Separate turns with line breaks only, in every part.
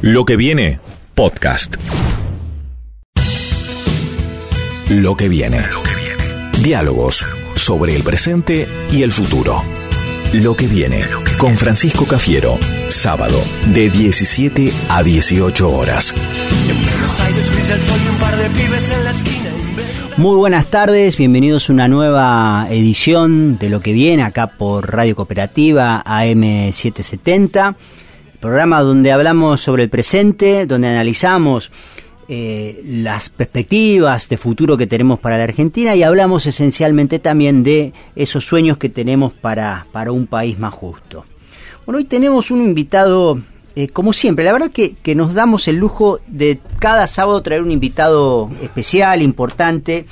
Lo que viene, podcast. Lo que viene. Diálogos sobre el presente y el futuro. Lo que viene con Francisco Cafiero, sábado de 17 a 18 horas.
Muy buenas tardes, bienvenidos a una nueva edición de Lo que viene acá por Radio Cooperativa AM770, programa donde hablamos sobre el presente, donde analizamos eh, las perspectivas de futuro que tenemos para la Argentina y hablamos esencialmente también de esos sueños que tenemos para, para un país más justo. Bueno, hoy tenemos un invitado, eh, como siempre, la verdad que, que, nos damos el lujo de cada sábado traer un invitado especial, importante.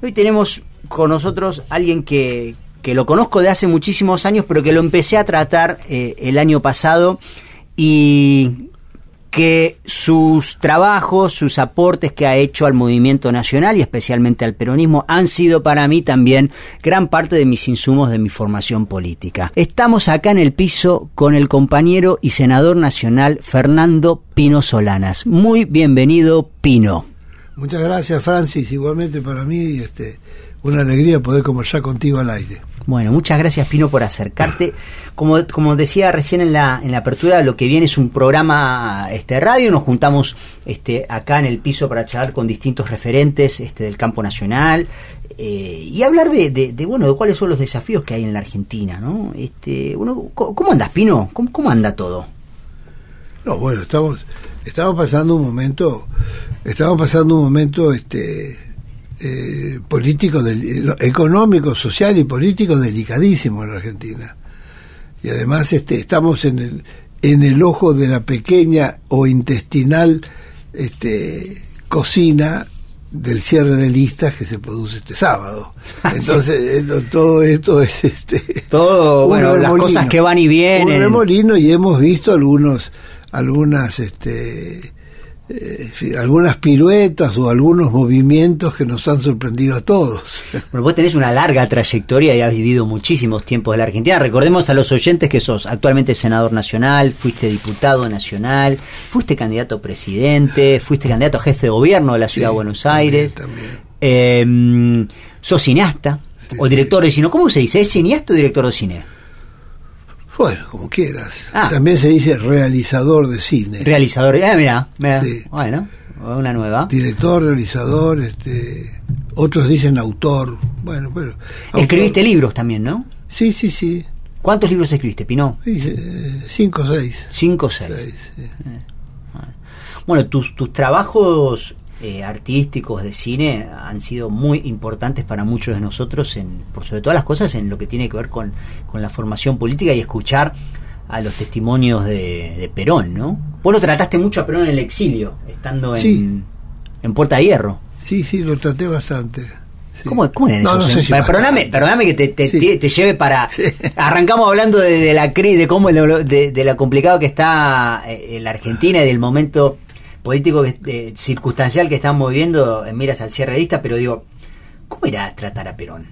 Hoy tenemos con nosotros alguien que, que lo conozco de hace muchísimos años, pero que lo empecé a tratar eh, el año pasado y que sus trabajos, sus aportes que ha hecho al movimiento nacional y especialmente al peronismo han sido para mí también gran parte de mis insumos de mi formación política. Estamos acá en el piso con el compañero y senador nacional Fernando Pino Solanas. Muy bienvenido, Pino.
Muchas gracias, Francis. Igualmente para mí este, una alegría poder conversar contigo al aire.
Bueno, muchas gracias Pino por acercarte. Como, como decía recién en la, en la apertura, lo que viene es un programa este radio. Nos juntamos este, acá en el piso para charlar con distintos referentes este, del campo nacional eh, y hablar de, de, de, bueno de cuáles son los desafíos que hay en la Argentina, ¿no? Este, bueno, ¿cómo andas Pino? ¿Cómo, cómo anda todo?
No, bueno, estamos estamos pasando un momento, estamos pasando un momento, este eh, político, del, económico, social y político delicadísimo en la Argentina. Y además este, estamos en el, en el ojo de la pequeña o intestinal este, cocina del cierre de listas que se produce este sábado. Entonces, sí. todo esto es este
todo bueno, las cosas que van y vienen.
Un remolino y hemos visto algunos algunas este eh, algunas piruetas o algunos movimientos que nos han sorprendido a todos.
Bueno, vos tenés una larga trayectoria y has vivido muchísimos tiempos de la Argentina. Recordemos a los oyentes que sos actualmente senador nacional, fuiste diputado nacional, fuiste candidato a presidente, fuiste candidato a jefe de gobierno de la ciudad sí, de Buenos Aires.
También,
también. Eh, sos cineasta sí, o director de cine. ¿Cómo se dice? ¿Es cineasta o director de cine?
Bueno, como quieras. Ah. También se dice realizador de cine.
Realizador, ah, mira, mira. Sí. Bueno, una nueva.
Director, realizador, este, otros dicen autor. Bueno, pero.
Escribiste libros también, ¿no?
Sí, sí, sí.
¿Cuántos libros escribiste, Pino?
Sí, eh, cinco o seis.
Cinco o seis.
seis sí.
eh. Bueno, tus, tus trabajos eh, artísticos de cine han sido muy importantes para muchos de nosotros, en, por sobre todas las cosas, en lo que tiene que ver con, con la formación política y escuchar a los testimonios de, de, Perón, ¿no? Vos lo trataste mucho a Perón en el exilio, estando en,
sí.
en Puerta de Hierro.
Sí, sí, lo traté bastante. Sí.
¿Cómo, ¿Cómo era
no? No sé si
perdóname, perdóname que te, te, sí. te, lleve para... Arrancamos hablando de, de la crisis, de cómo, de, de, lo complicado que está eh, la Argentina y del momento político que, eh, circunstancial que estamos viviendo en miras al cierre lista, pero digo, ¿cómo era tratar a Perón?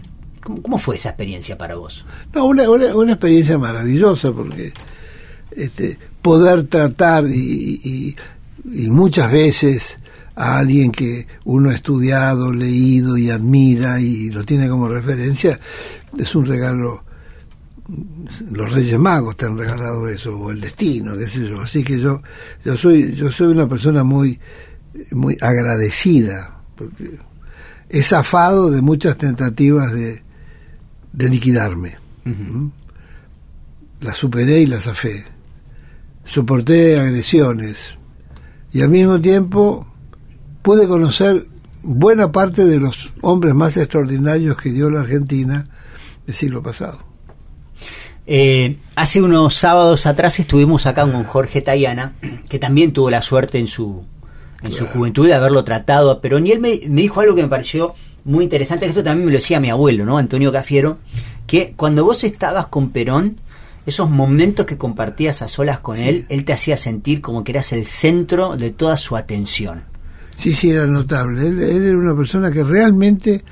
¿Cómo, cómo fue esa experiencia para vos?
No, una, una, una experiencia maravillosa, porque este, poder tratar y, y, y, muchas veces a alguien que uno ha estudiado, leído y admira y lo tiene como referencia, es un regalo los Reyes Magos te han regalado eso o el destino qué sé yo. Así que yo yo soy yo soy una persona muy muy agradecida porque he zafado de muchas tentativas de, de liquidarme. Uh -huh. la superé y la zafé. Soporté agresiones y al mismo tiempo pude conocer buena parte de los hombres más extraordinarios que dio la Argentina el siglo pasado
eh, hace unos sábados atrás estuvimos acá con Jorge Tayana, que también tuvo la suerte en su, en su juventud de haberlo tratado a Perón, y él me, me, dijo algo que me pareció muy interesante, que esto también me lo decía mi abuelo, ¿no? Antonio Cafiero, que cuando vos estabas con Perón, esos momentos que compartías a solas con sí. él, él te hacía sentir como que eras el centro de toda su atención.
Sí, sí, era notable. Él, él era una persona que realmente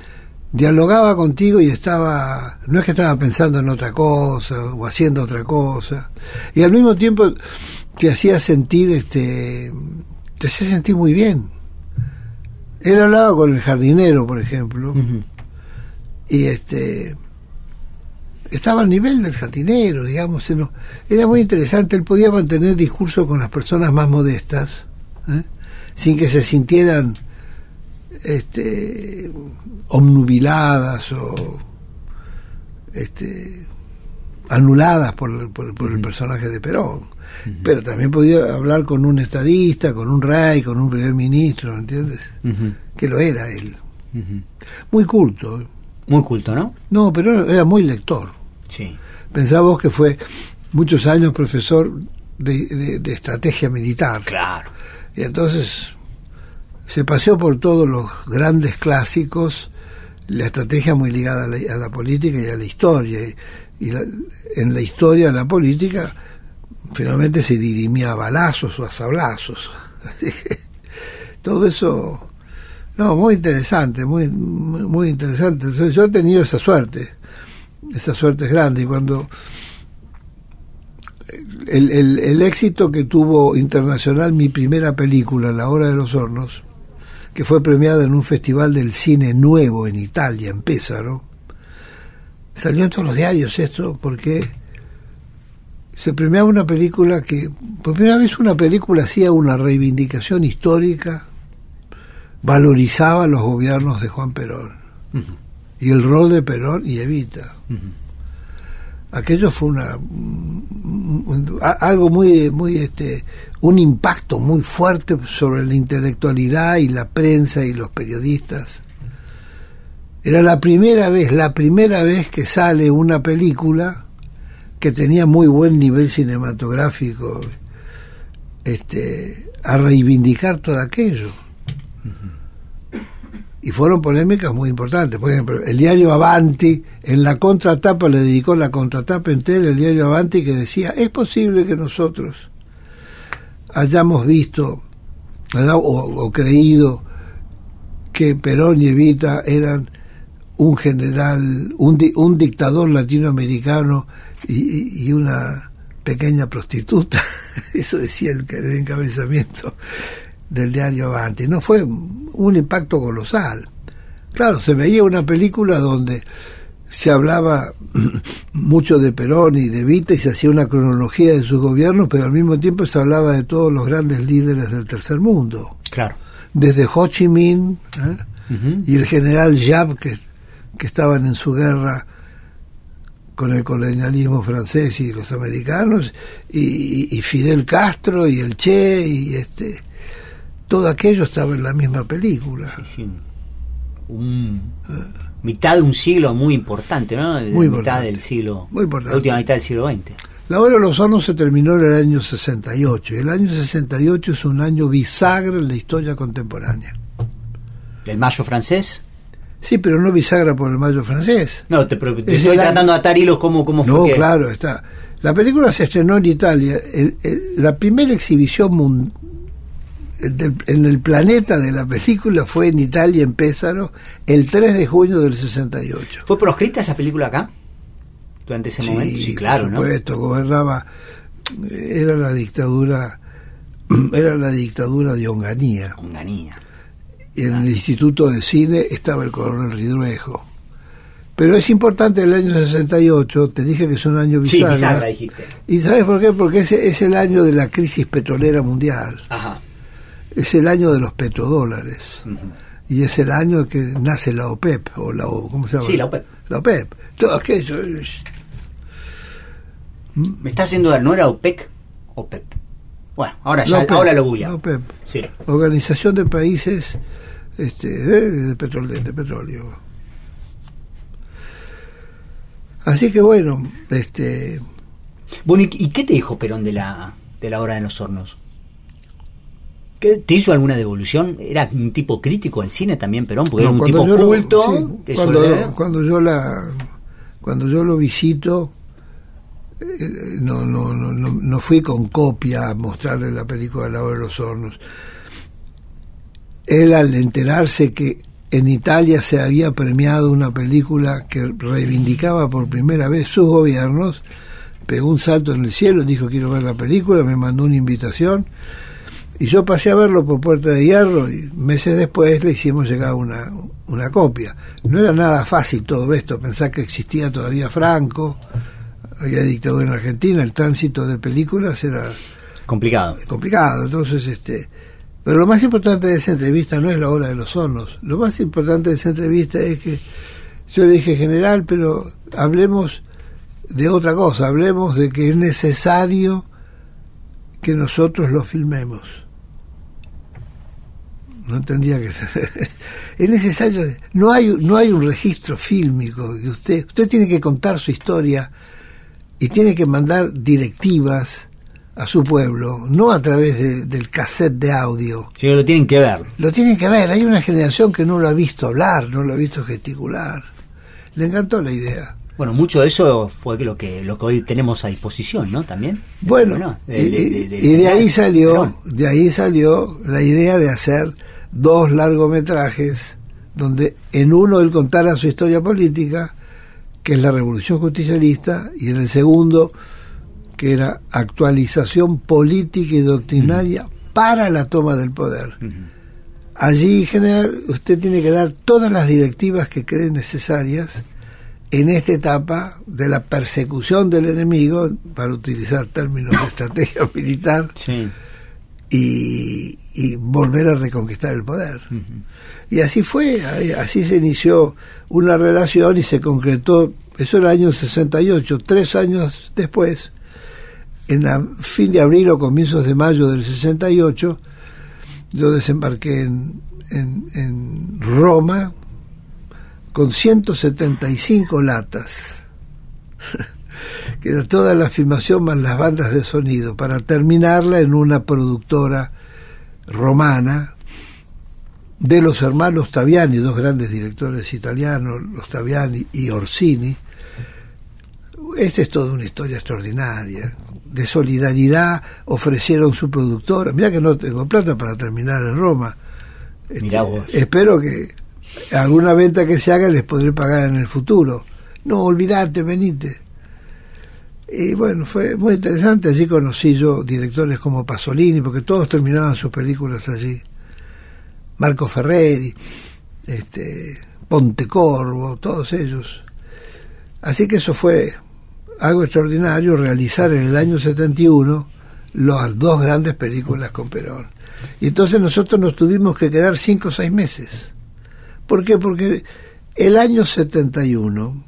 dialogaba contigo y estaba, no es que estaba pensando en otra cosa o haciendo otra cosa, y al mismo tiempo te hacía sentir, este, te hacía sentir muy bien. Él hablaba con el jardinero, por ejemplo, y este estaba al nivel del jardinero, digamos, era muy interesante, él podía mantener discurso con las personas más modestas, ¿eh? sin que se sintieran este, omnubiladas o este, anuladas por, por, el personaje de Perón. Pero también podía hablar con un estadista, con un rey, con un primer ministro, ¿entiendes? Que lo era él. Muy culto.
Muy culto, ¿no?
No, pero era muy lector.
Sí.
Pensaba que fue muchos años profesor de, de estrategia militar.
Claro.
Y entonces se paseó por todos los grandes clásicos, la estrategia muy ligada a la, política y a la historia. Y, en la historia, la política, finalmente se dirimía a balazos o a sablazos. todo eso, no, muy interesante, muy, muy interesante. Entonces, yo he tenido esa suerte, esa suerte es grande. Y cuando el, el, el, éxito que tuvo internacional mi primera película, La Hora de los Hornos, que fue premiada en un festival del cine nuevo en Italia, en Pésaro. Salió en todos los diarios esto porque se premiaba una película que, por primera vez una película hacía una reivindicación histórica, valorizaba los gobiernos de Juan Perón y el rol de Perón y Evita aquello fue una algo muy muy este un impacto muy fuerte sobre la intelectualidad y la prensa y los periodistas. Era la primera vez la primera vez que sale una película que tenía muy buen nivel cinematográfico este a reivindicar todo aquello y fueron polémicas muy importantes. Por ejemplo, el diario Avanti, en la contratapa, le dedicó la contratapa entera el diario Avanti que decía, es posible que nosotros hayamos visto o, creído que Perón y Evita eran un general, un, un dictador latinoamericano y, y, una pequeña prostituta. Eso decía el encabezamiento del diario Avanti. No fue un impacto colosal. Claro, se veía una película donde se hablaba mucho de Perón y de Vita y se hacía una cronología de sus gobiernos, pero al mismo tiempo se hablaba de todos los grandes líderes del tercer mundo.
Claro.
Desde Ho Chi Minh ¿eh? y el general Yap, que, que estaban en su guerra con el colonialismo francés y los americanos, y, y Fidel Castro y el Che, y este todo aquello estaba en la misma película.
Sí, sí. mitad de un siglo muy importante, ¿no?
Muy
mitad del siglo.
Muy importante.
La última mitad del siglo XX.
La Hora de los Hornos se terminó en el año 68. Y el año 68 es un año bisagra en la historia contemporánea.
¿El mayo francés?
Sí, pero no bisagra por el mayo francés.
No, te, estoy tratando de atar hilos como, como
fue. No, claro, está. La película se estrenó en Italia. la primera exhibición mundial en el planeta de la película fue en Italia, en Pésaro, el 3 de junio del 68.
¿Fue proscrita esa película acá? Durante ese momento. Sí, claro,
por supuesto, gobernaba, era la dictadura, era la dictadura de Onganía.
Onganía.
Y en el Instituto de Cine estaba el coronel Ridruejo. Pero es importante el año 68, te dije que es un año bisagra.
Sí, bisagra dijiste.
¿Y sabes por qué? Porque es, es el año de la crisis petrolera mundial.
Ajá
es el año de los petrodólares. Y es el año que nace la OPEP, o la, ¿cómo se llama?
Sí, la OPEP.
La OPEP. Todo aquello.
Me está haciendo ¿no era OPEC? OPEP. Bueno, ahora ya, ahora lo voy
La OPEP. Sí. Organización de Países este, de, petróleo, de petróleo. Así que bueno, este...
Bueno, ¿y qué te dijo Perón de la, de la hora de los hornos? ¿Te hizo alguna devolución? ¿Era un tipo crítico del cine también, Perón? Porque era un tipo culto.
cuando, cuando, yo la, cuando yo lo visito, eh, no, no, no, no, fui con copia a mostrarle la película La hora de los hornos. Él al enterarse que en Italia se había premiado una película que reivindicaba por primera vez sus gobiernos, pegó un salto en el cielo, dijo quiero ver la película, me mandó una invitación y yo pasé a verlo por Puerta de Hierro y meses después le hicimos llegar una, una copia. No era nada fácil todo esto, pensar que existía todavía Franco, había dictadura en Argentina, el tránsito de películas era
complicado.
Complicado, entonces este pero lo más importante de esa entrevista no es la hora de los hornos. Lo más importante de esa entrevista es que yo le dije general, pero hablemos de otra cosa, hablemos de que es necesario que nosotros lo filmemos. No entendía que es necesario, no hay no hay un registro fílmico de usted. Usted tiene que contar su historia y tiene que mandar directivas a su pueblo, no a través del cassette de audio.
Sí, lo tienen que ver.
Lo tienen que ver. Hay una generación que no lo ha visto hablar, no lo ha visto gesticular. Le encantó la idea.
Bueno, mucho de eso fue lo que lo que hoy tenemos a disposición, ¿no? También.
Bueno, y, de, ahí salió, de ahí salió la idea de hacer dos largometrajes donde en uno él contara su historia política, que es la Revolución Justicialista, y en el segundo que era actualización política y doctrinaria para la toma del poder. Allí, general, usted tiene que dar todas las directivas que cree necesarias en esta etapa de la persecución del enemigo, para utilizar términos de estrategia militar, y, volver a reconquistar el poder. Y así fue, así se inició una relación y se concretó, eso era el año 68, tres años después, en la fin de abril o comienzos de mayo del 68, yo desembarqué en, en, Roma con 175 latas, que era toda la filmación más las bandas de sonido, para terminarla en una productora romana de los hermanos Taviani, dos grandes directores italianos, los Taviani y Orsini. Esta es toda una historia extraordinaria, de solidaridad ofrecieron su productora. Mira que no tengo plata para terminar en Roma.
Este,
espero que alguna venta que se haga les podré pagar en el futuro. No, olvidarte, venite. Y bueno, fue muy interesante. Allí conocí yo directores como Pasolini, porque todos terminaban sus películas allí. Marco Ferreri, este, Pontecorvo, todos ellos. Así que eso fue algo extraordinario realizar en el año 71 las dos grandes películas con Perón. Y entonces nosotros nos tuvimos que quedar cinco o seis meses. ¿Por qué? Porque el año 71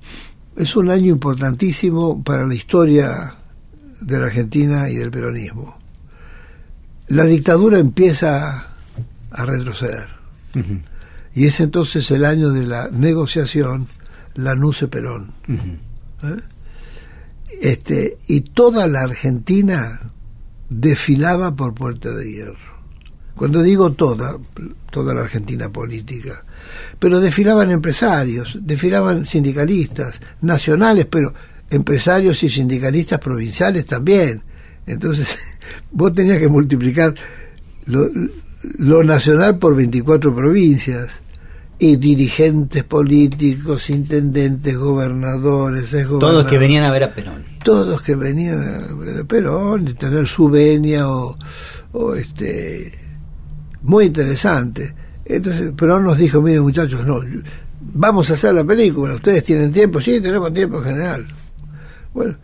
es un año importantísimo para la historia de la Argentina y del peronismo. La dictadura empieza a retroceder. Y es entonces el año de la negociación la nuce perón este, y toda la Argentina desfilaba por Puerta de Hierro. Cuando digo toda, toda la Argentina política, pero desfilaban empresarios, desfilaban sindicalistas, nacionales, pero empresarios y sindicalistas provinciales también. Entonces, vos tenías que multiplicar lo, lo nacional por 24 provincias y dirigentes políticos, intendentes, gobernadores,
Todos que venían a ver a Perón.
Todos que venían a ver a Perón, y tener su venia o, o este muy interesante. Entonces Perón nos dijo, miren muchachos, no, vamos a hacer la película, ustedes tienen tiempo, sí, tenemos tiempo en general. Bueno,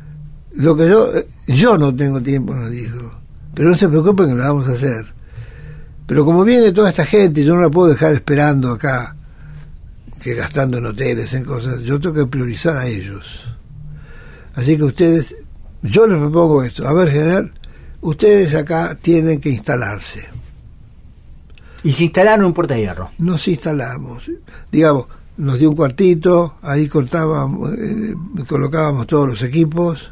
lo que yo, yo no tengo tiempo, nos dijo, pero no se preocupen que lo vamos a hacer. Pero como viene toda esta gente, yo no la puedo dejar esperando acá que gastando en hoteles, en cosas. Yo tengo que priorizar a ellos. Así que ustedes, yo les propongo esto. A ver, general, ustedes acá tienen que instalarse.
¿Y se instalaron en Puerta de Hierro?
Nos instalamos. Digamos, nos dio un cuartito, ahí cortábamos, eh, colocábamos todos los equipos.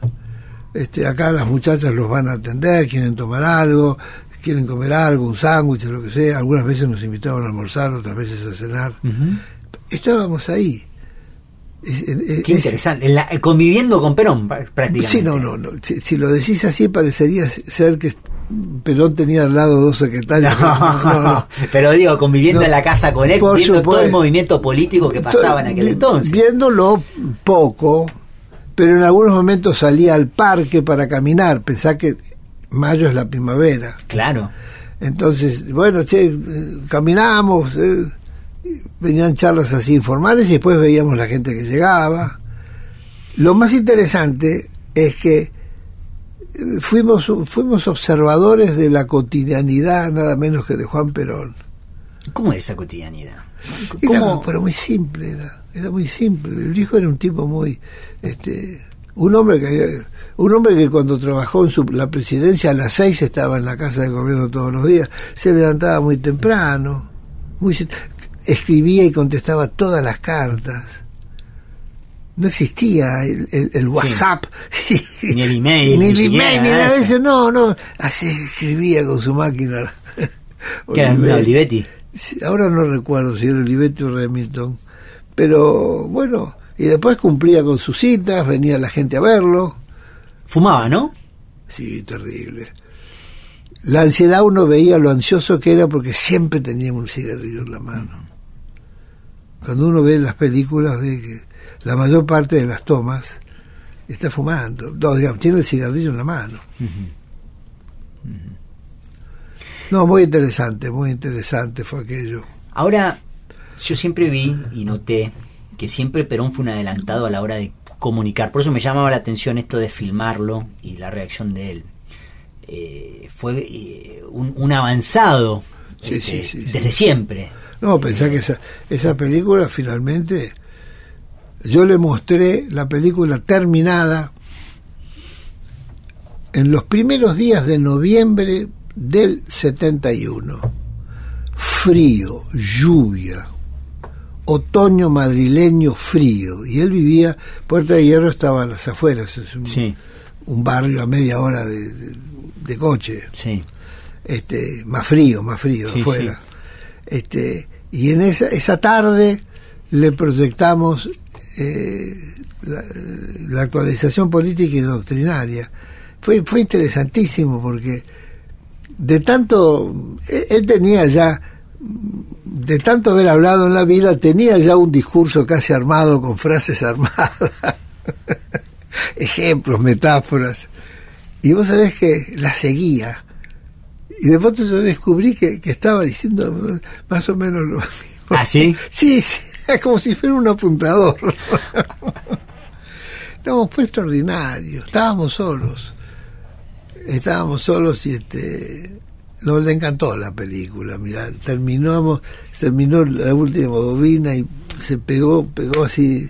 Este, acá las muchachas los van a atender, quieren tomar algo, quieren comer algo, un sándwich, lo que sea. Algunas veces nos invitaban a almorzar, otras veces a cenar estábamos ahí.
Qué interesante, conviviendo con Perón prácticamente.
Sí, no, no, Si, lo decís así parecería ser que Perón tenía al lado dos secretarios.
pero digo, conviviendo en la casa con él, viendo todo el movimiento político que pasaba en aquel entonces.
Viéndolo poco, pero en algunos momentos salía al parque para caminar. Pensá que mayo es la primavera.
Claro.
Entonces, bueno, che, eh, caminamos, eh, venían charlas así informales y después veíamos la gente que llegaba. Lo más interesante es que fuimos, fuimos observadores de la cotidianidad nada menos que de Juan Perón.
¿Cómo es esa cotidianidad?
Era,
¿Cómo?
pero muy simple, era, era muy simple. El hijo era un tipo muy, este, un hombre que un hombre que cuando trabajó en su, la presidencia a las seis estaba en la casa del gobierno todos los días, se levantaba muy temprano, muy escribía y contestaba todas las cartas. No existía el, el, el WhatsApp,
sí. ni el email,
ni, el email, ni nada de eso. No, no, así escribía con su máquina.
¿Qué era Olivetti?
Ahora no recuerdo si era Olivetti o Remington, pero bueno, y después cumplía con sus citas, venía la gente a verlo.
Fumaba, ¿no?
Sí, terrible. La ansiedad uno veía lo ansioso que era porque siempre tenía un cigarrillo en la mano. Cuando uno ve las películas ve que la mayor parte de las tomas está fumando. No, digamos, tiene el cigarrillo en la mano. Uh -huh. Uh -huh. No, muy interesante, muy interesante fue aquello.
Ahora, yo siempre vi y noté que siempre Perón fue un adelantado a la hora de comunicar. Por eso me llamaba la atención esto de filmarlo y la reacción de él. Eh, fue eh, un, un, avanzado
sí,
este,
sí, sí,
desde siempre.
No, pensá que esa, esa película finalmente, yo le mostré la película terminada en los primeros días de noviembre del 71. Frío, lluvia, otoño madrileño frío. Y él vivía, Puerta de Hierro estaba a las afueras, es un,
sí.
un barrio a media hora de, de, de coche.
Sí.
Este, más frío, más frío, sí, afuera. Este, y en esa, esa tarde le proyectamos eh, la, la, actualización política y doctrinaria. Fue, fue interesantísimo porque de tanto, él, él tenía ya de tanto haber hablado en la vida, tenía ya un discurso casi armado con frases armadas, ejemplos, metáforas. Y vos sabés que la seguía. Y de pronto yo descubrí que, que estaba diciendo más o menos lo mismo.
¿Ah, sí?
Sí, como si fuera un apuntador. no, fue extraordinario. Estábamos solos. Estábamos solos y este no le encantó la película mira terminamos terminó la última bobina y se pegó pegó así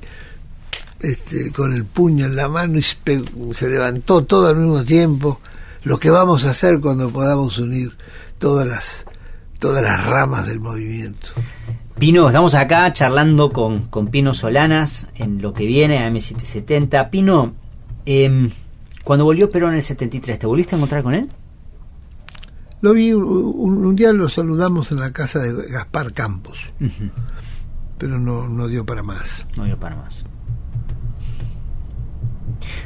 este, con el puño en la mano y se, levantó todo al mismo tiempo lo que vamos a hacer cuando podamos unir todas las todas las ramas del movimiento
Pino, estamos acá charlando con, con Pino Solanas en lo que viene a M770. Pino, eh, cuando volvió Perón en el 73, ¿te volviste a encontrar con él?
Lo vi, un, un, día lo saludamos en la casa de Gaspar Campos, uh -huh. pero no, no dio para más.
No dio para más.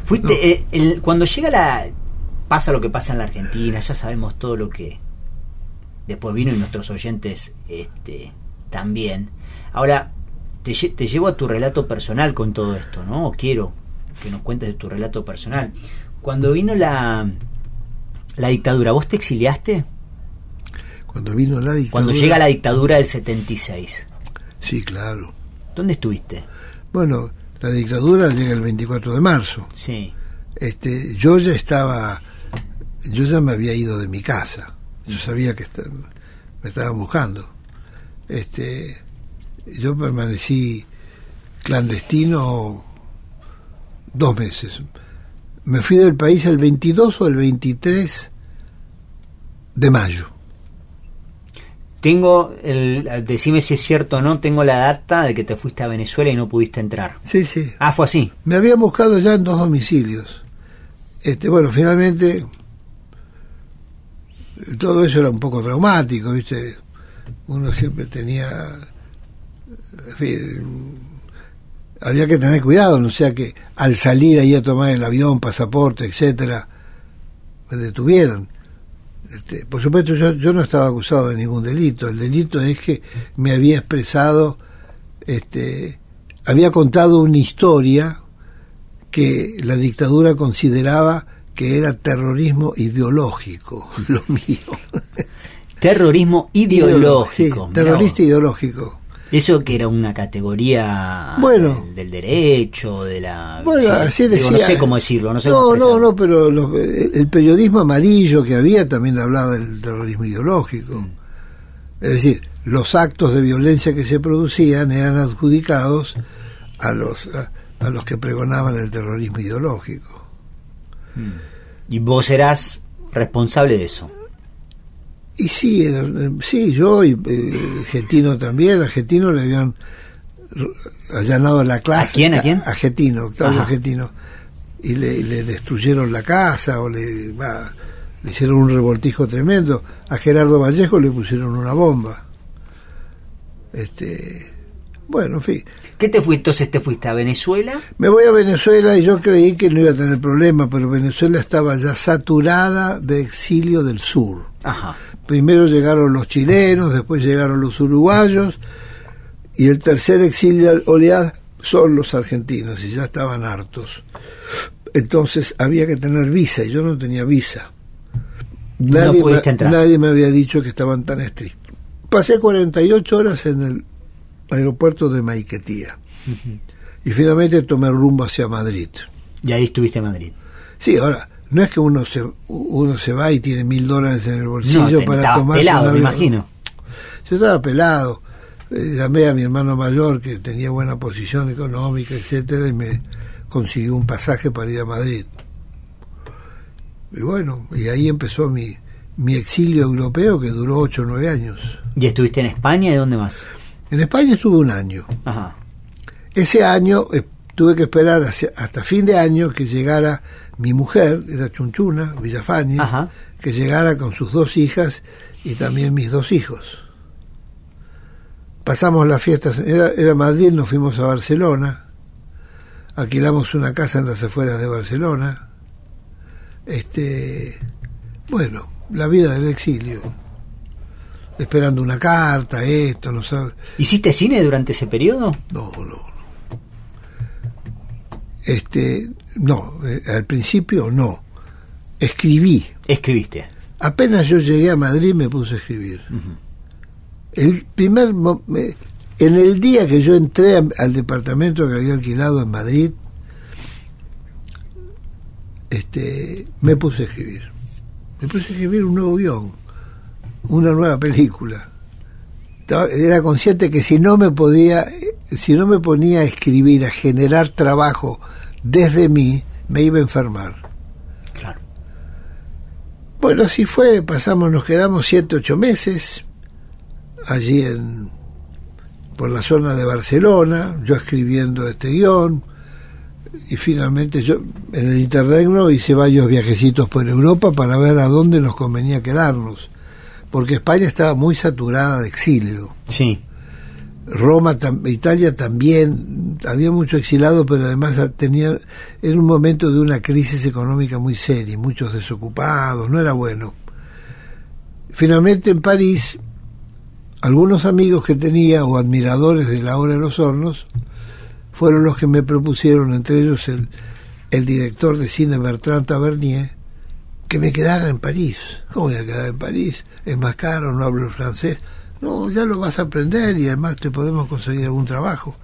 Fuiste, no. eh, el, cuando llega la... pasa lo que pasa en la Argentina, ya sabemos todo lo que después vino y nuestros oyentes este, también. Ahora, te, te llevo a tu relato personal con todo esto, ¿no? Quiero que nos cuentes de tu relato personal. Cuando vino la la dictadura, ¿vos te exiliaste?
Cuando vino la dictadura.
Cuando llega la dictadura del 76.
Sí, claro.
¿Dónde estuviste?
Bueno, la dictadura llega el 24 de marzo.
Sí.
Este, yo ya estaba, yo ya me había ido de mi casa. Yo sabía que está, me estaban buscando. Este, yo permanecí clandestino dos meses me fui del país el 22 o el 23 de mayo.
Tengo, el, decime si es cierto o no, tengo la data de que te fuiste a Venezuela y no pudiste entrar.
Sí, sí.
Ah, fue así.
Me habían buscado ya en dos domicilios. Este, bueno, finalmente todo eso era un poco traumático, ¿viste? Uno siempre tenía, en fin, había que tener cuidado, no sea que al salir ahí a tomar el avión, pasaporte, etcétera, me detuvieran. Este, por supuesto, yo, yo no estaba acusado de ningún delito. El delito es que me había expresado, este, había contado una historia que la dictadura consideraba que era terrorismo ideológico, lo mío.
Terrorismo ideológico.
Sí, terrorista ideológico.
Eso que era una categoría
bueno,
del, derecho, de la...
Bueno, así decía.
no sé cómo decirlo, no sé
No, no, no, pero el periodismo amarillo que había también hablaba del terrorismo ideológico. Mm. Es decir, los actos de violencia que se producían eran adjudicados a los, a, los que pregonaban el terrorismo ideológico.
Mm. ¿Y vos eras responsable de eso?
Y sí, sí, yo y eh, Getino también. A Getino le habían allanado la clase.
¿A quién? ¿A quién?
A, Getino, Octavio Getino. Y le, destruyeron la casa o le, le hicieron un revoltijo tremendo. A Gerardo Vallejo le pusieron una bomba. Este, bueno, en fin.
¿Qué te fuiste? Entonces te fuiste a Venezuela.
Me voy a Venezuela y yo creí que no iba a tener problema, pero Venezuela estaba ya saturada de exilio del sur.
Ajá.
Primero llegaron los chilenos, después llegaron los uruguayos y el tercer exilio oleada son los argentinos y ya estaban hartos. Entonces había que tener visa y yo no tenía visa. Nadie, me, nadie me había dicho que estaban tan estrictos. Pasé 48 horas en el aeropuerto de Maiquetía y finalmente tomé rumbo hacia Madrid.
Y ahí estuviste en Madrid.
Sí, ahora, no es que uno se, uno se va y tiene mil dólares en el bolsillo para tomar
pelado, me imagino.
Yo estaba pelado. Eh, llamé a mi hermano mayor que tenía buena posición económica, etcétera, y me consiguió un pasaje para ir a Madrid. Y bueno, y ahí empezó mi, mi exilio europeo que duró ocho o nueve años.
¿Y estuviste en España y dónde más?
En España estuve un año.
Ajá.
Ese año eh, tuve que esperar hasta fin de año que llegara mi mujer, era Chunchuna, Villafañe, que llegara con sus dos hijas y también mis dos hijos. Pasamos las fiestas, era, era Madrid, nos fuimos a Barcelona, alquilamos una casa en las afueras de Barcelona. Este, bueno, la vida del exilio. Esperando una carta, esto, no sabes.
¿Hiciste cine durante ese periodo?
No, no, este, no, eh, al principio no. Escribí.
Escribiste.
Apenas yo llegué a Madrid me puse a escribir. El primer en el día que yo entré al departamento que había alquilado en Madrid, este, me puse a escribir. Me puse a escribir un nuevo guion, una nueva película. Era consciente que si no me podía si no me ponía a escribir, a generar trabajo desde mí, me iba a enfermar.
Claro.
Bueno, así fue, pasamos, nos quedamos siete, ocho meses allí en por la zona de Barcelona, yo escribiendo este guion, y finalmente yo en el interregno hice varios viajecitos por Europa para ver a dónde nos convenía quedarnos, porque España estaba muy saturada de exilio.
Sí.
Roma, Italia también, había mucho exilado, pero además tenía, era un momento de una crisis económica muy seria, muchos desocupados, no era bueno. Finalmente en París, algunos amigos que tenía o admiradores de la obra de los hornos fueron los que me propusieron, entre ellos el, el director de cine Bertrand Tavernier, que me quedara en París. ¿Cómo voy a quedar en París? Es más caro, no hablo francés. No, ya lo vas a aprender y además te podemos conseguir algún trabajo.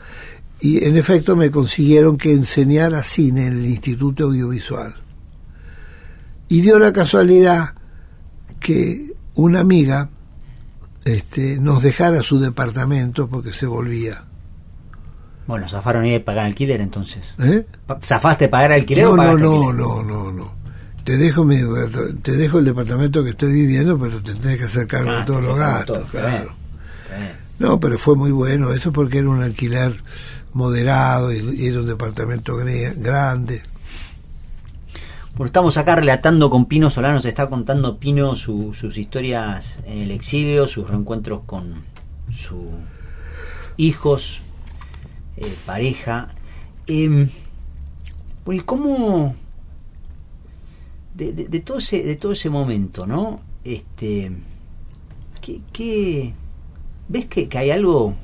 Y en efecto me consiguieron que enseñara cine en el Instituto Audiovisual. Y dio la casualidad que una amiga este, nos dejara su departamento porque se volvía.
Bueno, zafaron y de pagar alquiler entonces.
¿Eh?
¿Zafaste pagar alquiler
no,
o
no, no, no, no, no te dejo mi, te dejo el departamento que estoy viviendo, pero te tenés que hacer cargo de ah, todos los gastos, claro. No, pero fue muy bueno, eso porque era un alquiler moderado y, era un departamento grande.
Bueno, estamos acá relatando con Pino Solano, se está contando Pino sus historias en el exilio, sus reencuentros con sus hijos, eh, pareja. Eh, ¿Y cómo, de, todo ese de todo ese momento no este ¿qué, ves que, hay algo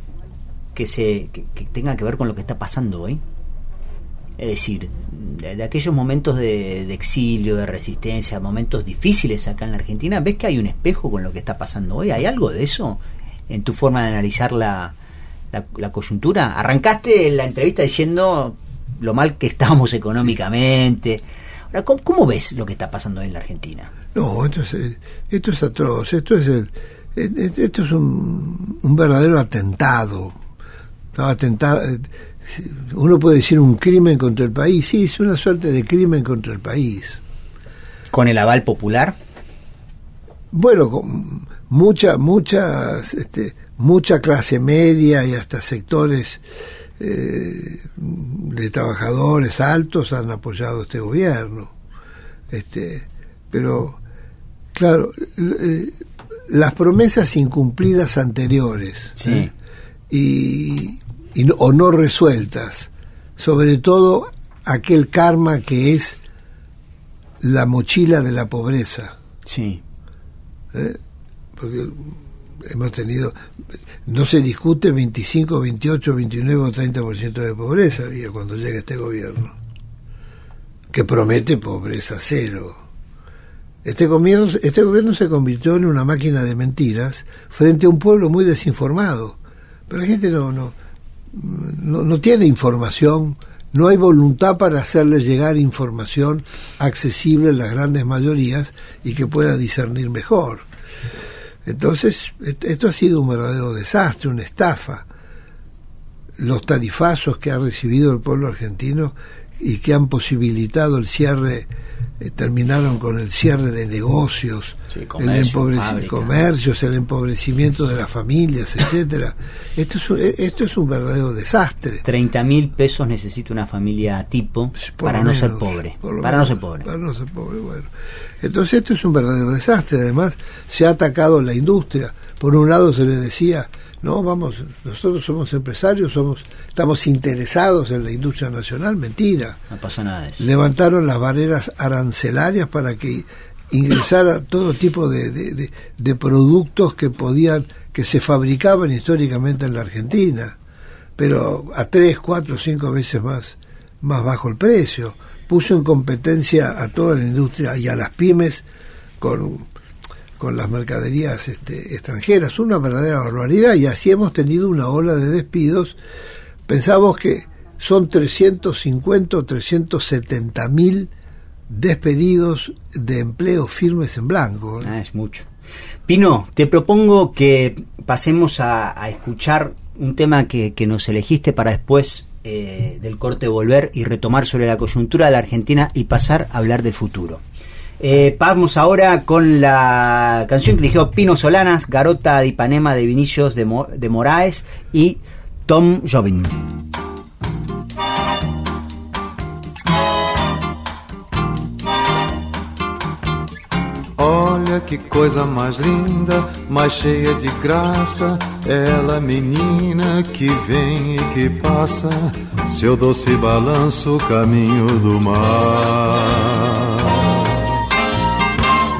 que se que, tenga que ver con lo que está pasando hoy Es decir, de, aquellos momentos de, exilio, de resistencia, momentos difíciles acá en la Argentina, ¿ves que hay un espejo con lo que está pasando hoy? ¿Hay algo de eso en tu forma de analizar la, la, coyuntura? Arrancaste la entrevista diciendo lo mal que estamos económicamente. Ahora, ¿cómo, ves lo que está pasando en la Argentina?
No, esto es, esto es atroz, esto es el, esto es un, un verdadero atentado. Atentado, uno puede decir un crimen contra el país, sí, es una suerte de crimen contra el país.
¿Con el aval popular?
Bueno, con mucha, muchas, este, mucha clase media y hasta sectores eh, de trabajadores altos han apoyado este gobierno. Este, pero, claro, eh, las promesas incumplidas anteriores
sí.
y, o no resueltas, sobre todo aquel karma que es la mochila de la pobreza.
Sí.
¿Eh? Porque hemos tenido, no se discute 25, 28, 29 o 30% de pobreza cuando llega este gobierno, que promete pobreza cero. Este gobierno, este gobierno se convirtió en una máquina de mentiras frente a un pueblo muy desinformado. Pero la gente no, no, no, tiene información, no hay voluntad para hacerle llegar información accesible a las grandes mayorías y que pueda discernir mejor. Entonces, esto ha sido un verdadero desastre, una estafa. Los tarifazos que ha recibido el pueblo argentino y que han posibilitado el cierre eh, terminaron con el cierre de negocios, el comercios, el empobrecimiento de las familias, etcétera. Esto es, esto es un verdadero desastre.
30 mil pesos necesita una familia tipo para no ser pobre. Para no ser pobre.
Para no ser pobre, bueno. Entonces esto es un verdadero desastre. Además, se ha atacado la industria. Por un lado se le decía no, vamos, nosotros somos empresarios, somos, estamos interesados en la industria nacional, mentira.
No pasa nada de eso.
Levantaron las barreras arancelarias para que ingresara todo tipo de, de, productos que podían, que se fabricaban históricamente en la Argentina, pero a tres, cuatro, cinco veces más, más bajo el precio. Puso en competencia a toda la industria y a las pymes con con las mercaderías este, extranjeras, una verdadera barbaridad y así hemos tenido una ola de despidos. Pensamos que son 350 o 370 mil despedidos de empleo firmes en blanco.
¿eh? Ah, es mucho. Pino, te propongo que pasemos a, escuchar un tema que, nos elegiste para después eh, del corte volver y retomar sobre la coyuntura de la Argentina y pasar a hablar del futuro. Eh, vamos ahora con la canción que eligió Pino Solanas, Garota de Ipanema de Vinicius de, de Moraes y Tom Jobin.
Olha que coisa mais linda, mais cheia de graça. Ela, menina que vem e que passa, seu doce balanço, caminho do mar.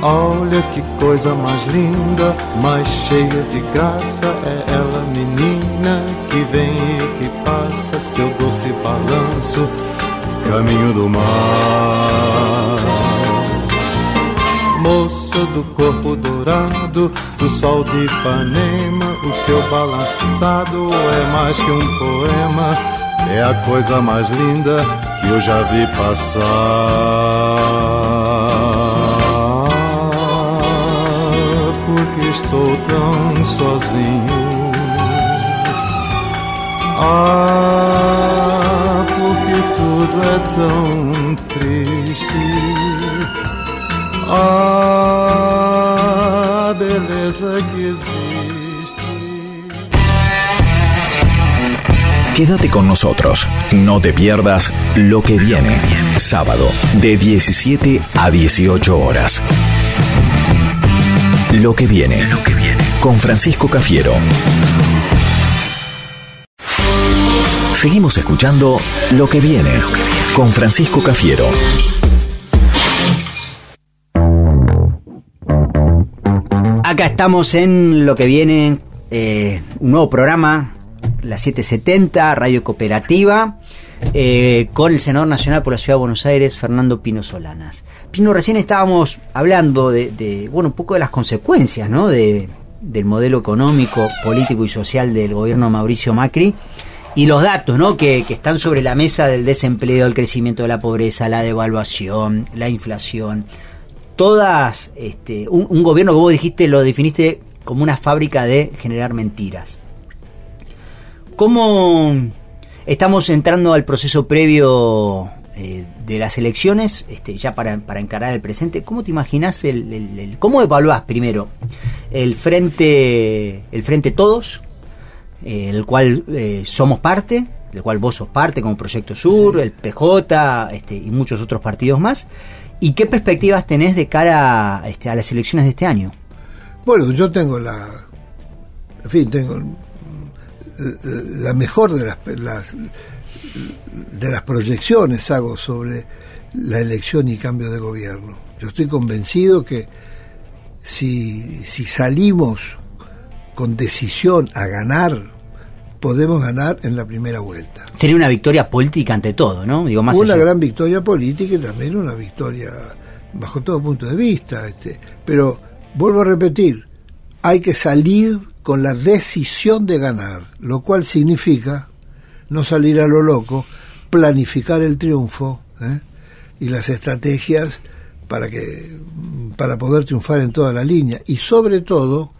Olha que coisa mais linda, mais cheia de graça é ela, menina que vem e que passa seu doce balanço, caminho do mar. Moça do corpo dourado, do sol de Ipanema, o seu balançado é mais que um poema, é a coisa mais linda que eu já vi passar. Estou tão sozinho. Ah, porque tudo é tão triste. Ah, beleza que existe.
Quédate con nosotros, no te pierdas lo que viene. Sábado, de 17 a 18 horas. Lo que viene, lo que viene. Con Francisco Cafiero. Seguimos escuchando Lo que viene con Francisco Cafiero.
Acá estamos en Lo que viene, eh, un nuevo programa la 770, Radio Cooperativa, eh, con el senador nacional por la Ciudad de Buenos Aires, Fernando Pino Solanas. Pino, recién estábamos hablando de, bueno, un poco de las consecuencias, ¿no? De, del modelo económico, político y social del gobierno de Mauricio Macri y los datos ¿no? que, están sobre la mesa del desempleo, el crecimiento de la pobreza, la devaluación, la inflación, todas, este, un, un, gobierno que vos dijiste, lo definiste como una fábrica de generar mentiras. ¿Cómo estamos entrando al proceso previo eh, de las elecciones, este, ya para, encarar el presente? ¿Cómo te imaginas el, cómo evaluás primero el frente, el frente todos, eh, el cual eh, somos parte, del cual vos sos parte como Proyecto Sur, el PJ este, y muchos otros partidos más? ¿Y qué perspectivas tenés de cara este, a las elecciones de este año?
Bueno, yo tengo la, en fin, tengo la mejor de las, de las proyecciones hago sobre la elección y cambio de gobierno. Yo estoy convencido que si, si salimos con decisión a ganar, podemos ganar en la primera vuelta.
Sería una victoria política ante todo, ¿no?
Digo, más una gran victoria política y también una victoria bajo todo punto de vista. Este. Pero vuelvo a repetir, hay que salir con la decisión de ganar, lo cual significa no salir a lo loco, planificar el triunfo ¿eh? y las estrategias para que para poder triunfar en toda la línea y sobre todo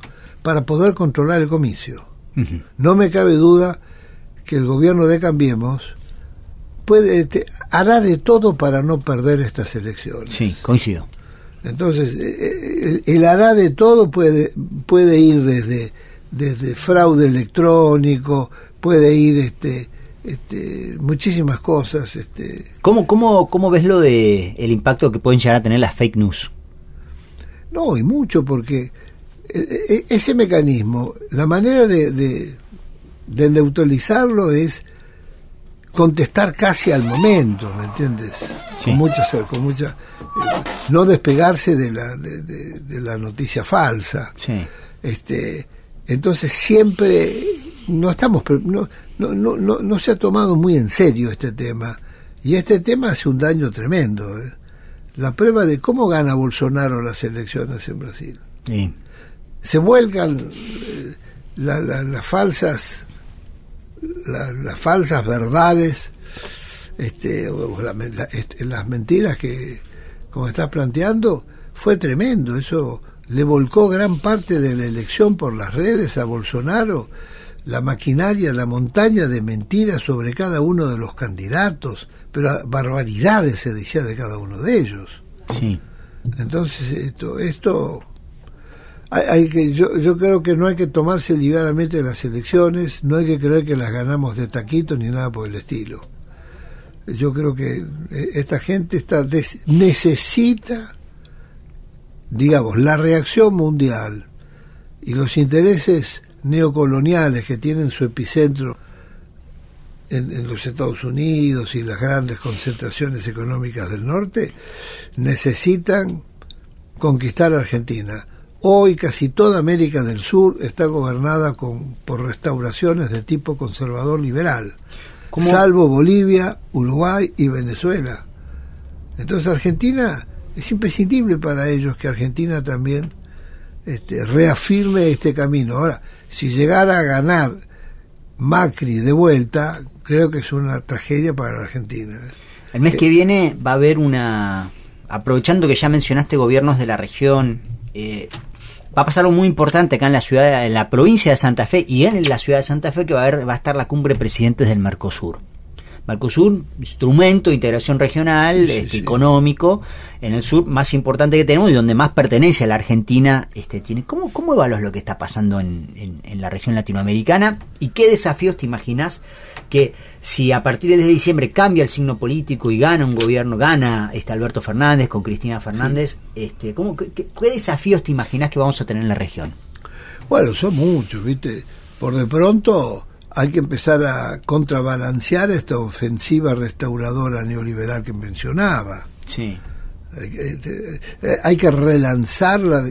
para poder controlar el comicio. No me cabe duda que el gobierno de Cambiemos puede hará de todo para no perder estas elecciones.
Sí, coincido.
Entonces, el, eh, eh, el hará de todo puede puede ir desde desde fraude electrónico, puede ir este, este, muchísimas cosas. Este.
¿Cómo, cómo, ¿Cómo ves lo de el impacto que pueden llegar a tener las fake news?
No, y mucho, porque e, e, ese mecanismo, la manera de, de, neutralizarlo es contestar casi al momento, ¿me entiendes? Con mucha, con mucha, eh, no despegarse de la, de, de la noticia falsa.
Sí.
Este, entonces siempre no estamos no, no, no, no, se ha tomado muy en serio este tema y este tema hace un daño tremendo. ¿eh? La prueba de cómo gana Bolsonaro las elecciones en Brasil. Se vuelcan eh, las falsas las falsas verdades este, este, las mentiras que como estás planteando fue tremendo eso le volcó gran parte de la elección por las redes a Bolsonaro, la maquinaria, la montaña de mentiras sobre cada uno de los candidatos, pero barbaridades se decía de cada uno de ellos.
Sí.
Entonces esto, esto hay, que, yo, yo creo que no hay que tomarse livianamente las elecciones, no hay que creer que las ganamos de taquito ni nada por el estilo. Yo creo que eh, esta gente está necesita digamos, la reacción mundial y los intereses neocoloniales que tienen su epicentro en, los Estados Unidos y las grandes concentraciones económicas del norte, necesitan conquistar Argentina. Hoy casi toda América del Sur está gobernada con, por restauraciones de tipo conservador liberal, salvo Bolivia, Uruguay y Venezuela. Entonces Argentina es imprescindible para ellos que Argentina también este, reafirme este camino. Ahora, si llegara a ganar Macri de vuelta, creo que es una tragedia para la Argentina.
El mes que viene va a haber una, aprovechando que ya mencionaste gobiernos de la región, eh, va a pasar algo muy importante acá en la ciudad, en la provincia de Santa Fe y en la ciudad de Santa Fe que va a haber, va a estar la cumbre de presidentes del Mercosur. Mercosur, instrumento de integración regional,
Sí,
este,
sí.
económico, en el sur más importante que tenemos y donde más pertenece a la Argentina. Este, tiene, ¿cómo, ¿Cmo evalúas lo que está pasando en, en- en la región latinoamericana? ¿Y qué desafíos te imaginas que si a partir de diciembre cambia el signo político y gana un gobierno, gana este Alberto Fernández con Cristina Fernández, este, ¿cómo, qué, qué- qué desafíos te imaginas que vamos a tener en la región?
Bueno, son muchos, ¿viste? Por de pronto hay que empezar a contrabalancear esta ofensiva restauradora neoliberal que mencionaba.
Sí.
Hay que, eh, eh, relanzarla,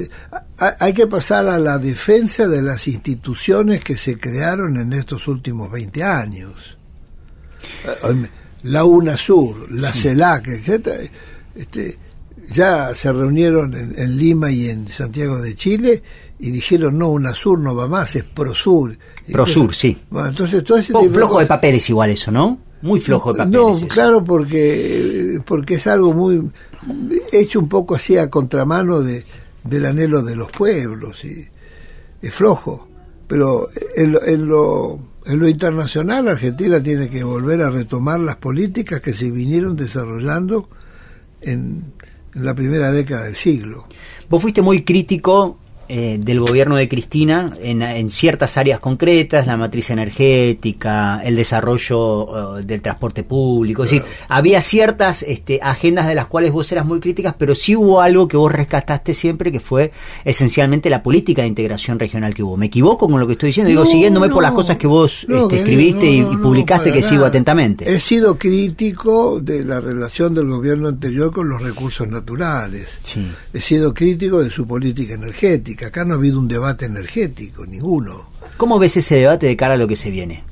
hay- que pasar a la defensa de las instituciones que se crearon en estos últimos 20 años. Eh, La UNASUR, la CELAC, etc. Este, ya se reunieron en, en Lima y en Santiago de Chile y dijeron no, UNASUR no va más, es PROSUR.
Prosur, sí.
Bueno, entonces todo ese tipo
flojo de papeles igual eso, ¿no? Muy flojo de papeles.
no,
eso.
claro, porque, porque es algo muy hecho un poco así a contramano de, del anhelo de los pueblos. Y es flojo. Pero en lo, en, lo, en lo internacional, Argentina tiene que volver a retomar las políticas que se vinieron desarrollando en, en la primera década del siglo.
Vos fuiste muy crítico eh, del gobierno de Cristina en, en ciertas áreas concretas, la matriz energética, el desarrollo eh, del transporte público. Es decir, había ciertas este, agendas de las cuales vos eras muy críticas, pero sí hubo algo que vos rescataste siempre, que fue esencialmente la política de integración regional que hubo. ¿Me equivoco con lo que estoy diciendo? Digo,
No,
siguiéndome por las cosas que vos
no,
este, escribiste y- publicaste que sigo atentamente.
He sido crítico de la relación del gobierno anterior con los recursos naturales.
Sí.
He sido crítico de su política energética. Acá no ha habido un debate energético, ninguno.
¿Cómo ves ese debate de cara a lo que se viene?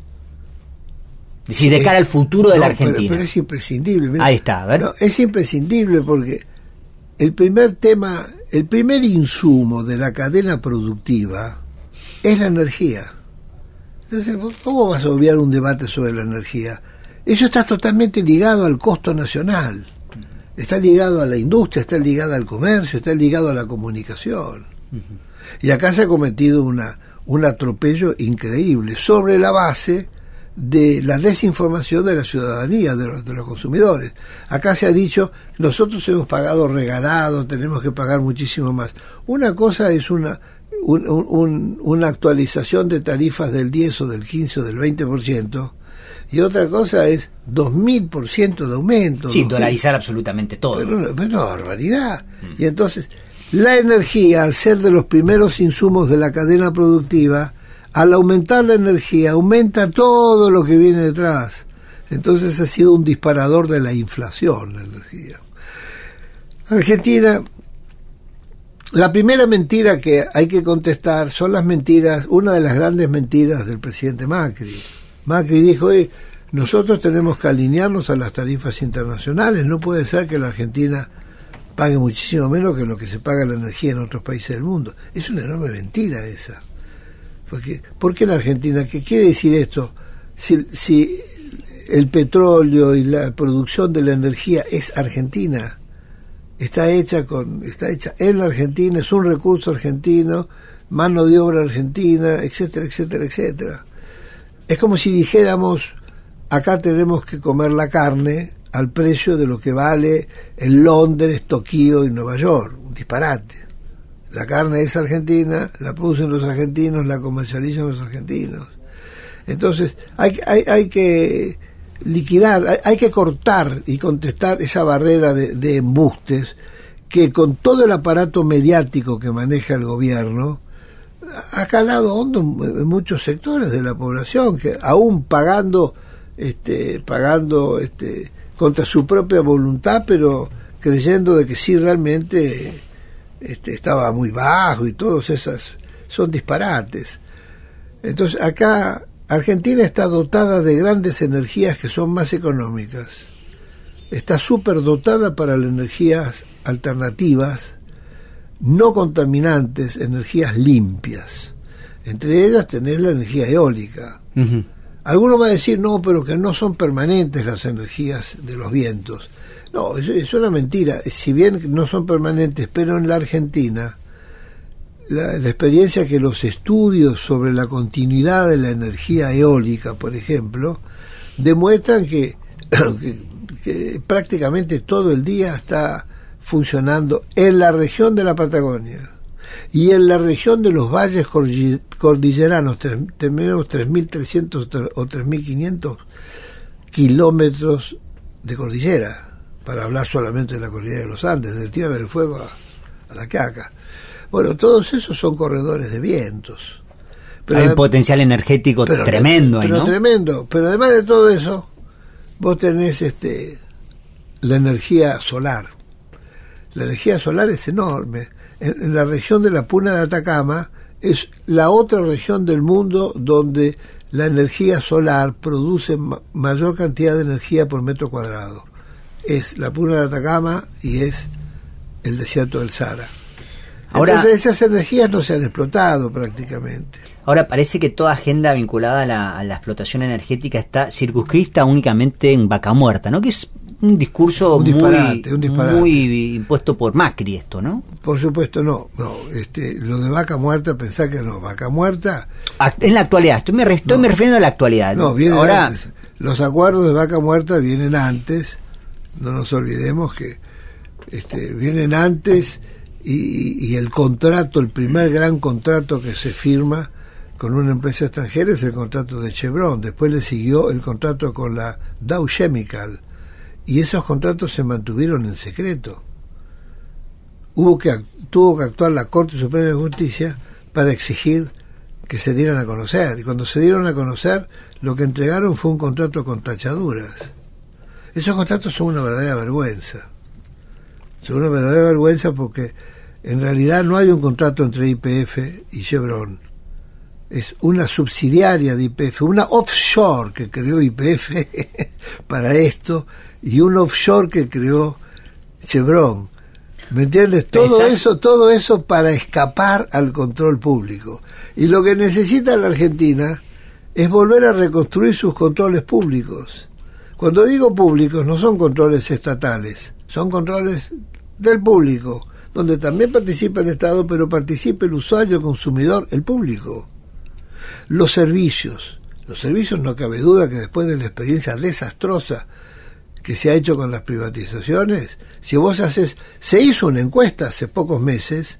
Es decir, de cara al futuro de la
No,
Argentina.
Pero, es imprescindible. mira.
Ahí está, a ver.
No, es imprescindible porque el primer tema, el primer insumo de la cadena productiva es la energía. Entonces, ¿cómo vas a obviar un debate sobre la energía? Eso está totalmente ligado al costo nacional. Está ligado a la industria, está ligado al comercio, está ligado a la comunicación. Y acá se ha cometido una, un atropello increíble sobre la base de la desinformación de la ciudadanía, de los, de los consumidores. Acá se ha dicho, nosotros hemos pagado regalado, tenemos que pagar muchísimo más. Una cosa es una, un- un- un- una actualización de tarifas del 10 o del 15 o del 20%, y otra cosa es 2000% de aumento. 2000.
dolarizar absolutamente todo.
Pero, una- barbaridad. Y entonces, la energía, al ser de los primeros insumos de la cadena productiva, al aumentar la energía, aumenta todo lo que viene detrás. Entonces ha sido un disparador de la inflación, la energía. Argentina, la primera mentira que hay que contestar son las mentiras, una de las grandes mentiras del presidente Macri. Macri dijo, "Oye, nosotros tenemos que alinearnos a las tarifas internacionales, no puede ser que la Argentina pague muchísimo menos que lo que se paga la energía en otros países del mundo. Es una enorme mentira esa. Porque, ¿Por qué la Argentina? ¿Qué quiere decir esto? Si, si el petróleo y la producción de la energía es argentina, está hecha con está hecha en la Argentina es un recurso argentino mano de obra argentina etcétera etcétera etcétera es como si dijéramos acá tenemos que comer la carne al precio de lo que vale en Londres Tokio y Nueva York. Un disparate. La carne es argentina la producen los argentinos la comercializan los argentinos. Entonces hay, hay, hay que liquidar, hay, que cortar y contestar esa barrera de, de embustes que con todo el aparato mediático que maneja el gobierno ha calado hondo en en muchos sectores de la población que aún pagando este pagando este contra su propia voluntad pero creyendo de que sí realmente este, estaba muy bajo y todos esas son disparates entonces acá Argentina está dotada de grandes energías que son más económicas. Está súper dotada para las energías alternativas, no contaminantes, energías limpias. Entre ellas tenés la energía eólica. Algunos van a decir, no, pero que no son permanentes las energías de los vientos. No, es, es una mentira. Si bien no son permanentes, pero en la Argentina, la, la, experiencia que los estudios sobre la continuidad de la energía eólica, por ejemplo, demuestran que, que, que prácticamente todo el día está funcionando en la región de la Patagonia y en la región de los valles cordilleranos, tenemos 3.300 o 3.500 kilómetros de cordillera, para hablar solamente de la cordillera de los Andes, de Tierra del Fuego a, a la Caca. Bueno, todos esos son corredores de vientos.
Pero hay un potencial energético
pero,
tremendo ahí,
pero tremendo. Pero además de todo eso, vos tenés este la energía solar. La energía solar es enorme. En, en, la región de la Puna de Atacama es la otra región del mundo donde la energía solar produce ma mayor cantidad de energía por metro cuadrado. Es la Puna de Atacama y es el desierto del Sahara.
Ahora,
Entonces esas energías no se han explotado prácticamente.
Ahora parece que toda agenda vinculada a la, a la explotación energética está circunscrita únicamente en vaca muerta, ¿no? Que es un discurso
un disparate,
muy,
un disparate.
muy impuesto por Macri esto, ¿no?
Por supuesto no, no, este, lo de vaca muerta, pensá que no, vaca muerta.
En la actualidad, estoy me, estoy
no,
me refiriendo a la actualidad.
No, viene
Ahora,
antes. Los acuerdos de vaca muerta vienen antes, no nos olvidemos que este, vienen antes y, y el contrato, el primer gran contrato que se firma con una empresa extranjera es el contrato de Chevron. Después le siguió el contrato con la Dow Chemical. Y esos contratos se mantuvieron en secreto. Hubo que, tuvo que actuar la Corte Suprema de Justicia para exigir que se dieran a conocer. Y cuando se dieron a conocer, lo que entregaron fue un contrato con tachaduras. Esos contratos son una verdadera vergüenza. Son una verdadera vergüenza porque en realidad no hay un contrato entre IPF y Chevron es una subsidiaria de IPF, una offshore que creó IPF para esto y un offshore que creó Chevron. ¿Me entiendes? Todo
Esas...
eso, todo eso para escapar al control público. Y lo que necesita la Argentina es volver a reconstruir sus controles públicos. Cuando digo públicos no son controles estatales, son controles del público, donde también participa el Estado, pero participa el usuario, el consumidor, el público los servicios. Los servicios no cabe duda que después de la experiencia desastrosa que se ha hecho con las privatizaciones, si vos haces, se hizo una encuesta hace pocos meses,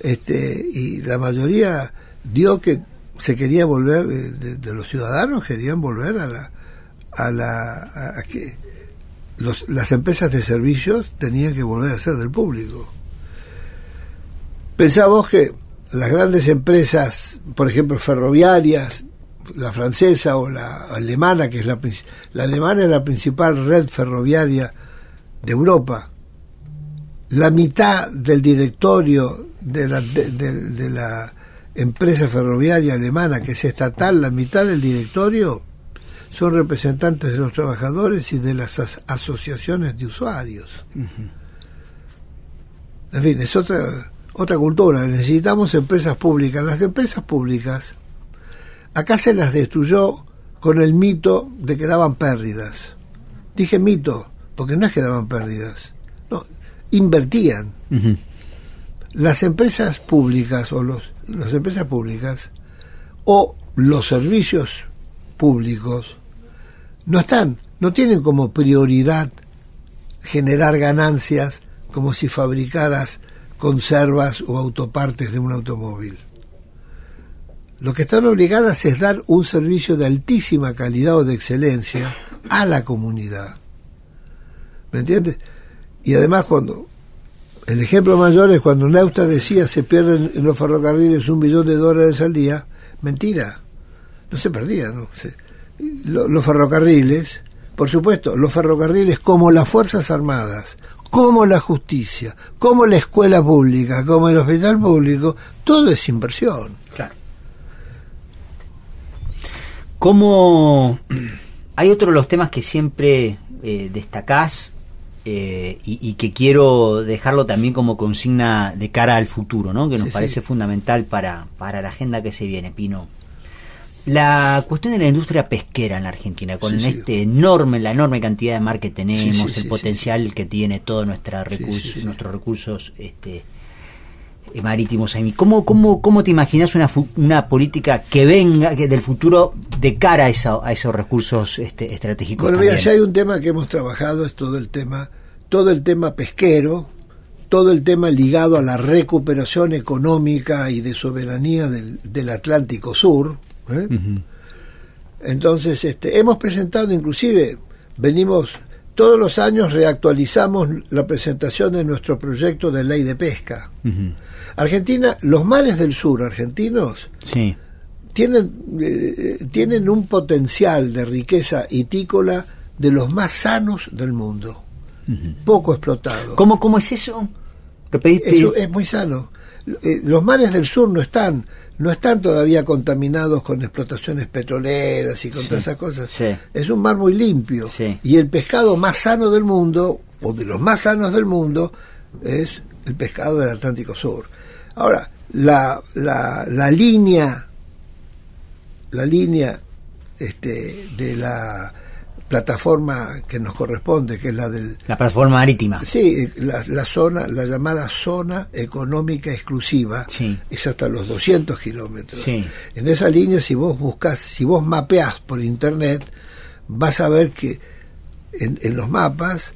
este, y la mayoría dio que se quería volver, de, de los ciudadanos querían volver a la, a la, a, que las empresas de servicios tenían que volver a ser del público. Pensá vos que las grandes empresas, por ejemplo, ferroviarias, la francesa o la alemana, que es la, la alemana es la principal red ferroviaria de Europa. La mitad del directorio de la, de, de, de la empresa ferroviaria alemana, que es estatal, la mitad del directorio son representantes de los trabajadores y de las as asociaciones de usuarios. Uh -huh. En fin, es otra otra cultura. Necesitamos empresas públicas. Las empresas públicas, acá se las destruyó con el mito de que daban pérdidas. Dije mito, porque no es que daban pérdidas, no, invertían. Uh -huh. Las empresas públicas o los, las empresas públicas o los servicios públicos no están, no tienen como prioridad generar ganancias como si fabricaras conservas o autopartes de un automóvil. Lo que están obligadas es dar un servicio de altísima calidad o de excelencia a la comunidad. ¿Me entiendes? Y además cuando el ejemplo mayor es cuando Neusta decía se pierden en los ferrocarriles un billón de dólares al día, mentira, no se perdía, ¿no? Los ferrocarriles, por supuesto, los ferrocarriles como las Fuerzas Armadas como la justicia, como la escuela pública, como el hospital público, todo es inversión.
Claro. Como hay otro de los temas que siempre eh, destacás eh, y, y, que quiero dejarlo también como consigna de cara al futuro, ¿no? que nos sí, parece sí. fundamental para, para la agenda que se viene, Pino. La cuestión de la industria pesquera en la Argentina, con
Sí, sí.
este enorme, la enorme cantidad de mar que tenemos,
Sí,
el potencial que tiene todos nuestra recursos,
sí, sí.
nuestros recursos este, eh, marítimos ahí. ¿Cómo, cómo, cómo te imaginas una, una política que venga que del futuro de cara a, esa- a esos recursos este, estratégicos?
Bueno, mira,
también?
si hay un tema que hemos trabajado es todo el tema, todo el tema pesquero, todo el tema ligado a la recuperación económica y de soberanía del, del Atlántico Sur. ¿Eh? Entonces, este, hemos presentado, inclusive, venimos todos los años reactualizamos la presentación de nuestro proyecto de ley de pesca. Argentina, los mares del sur argentinos
Sí.
tienen, eh, tienen un potencial de riqueza itícola de los más sanos del mundo, poco explotado.
¿Cómo, ¿Cómo es eso? Repetiste.
Eso es muy sano. Eh, Los mares del sur no están, no están todavía contaminados con explotaciones petroleras y con
Sí,
todas esas cosas.
sí.
Es un mar muy limpio.
Sí.
Y el pescado más sano del mundo, o de los más sanos del mundo, es el pescado del Atlántico Sur. Ahora, la, la, la línea, la línea este, de la plataforma que nos corresponde, que es la del
La plataforma marítima.
Sí, la, la zona, la llamada zona económica exclusiva,
Sí.
es hasta los 200 kilómetros.
Sí.
En esa línea, si vos buscas, si vos mapeás por internet, vas a ver que en, en los mapas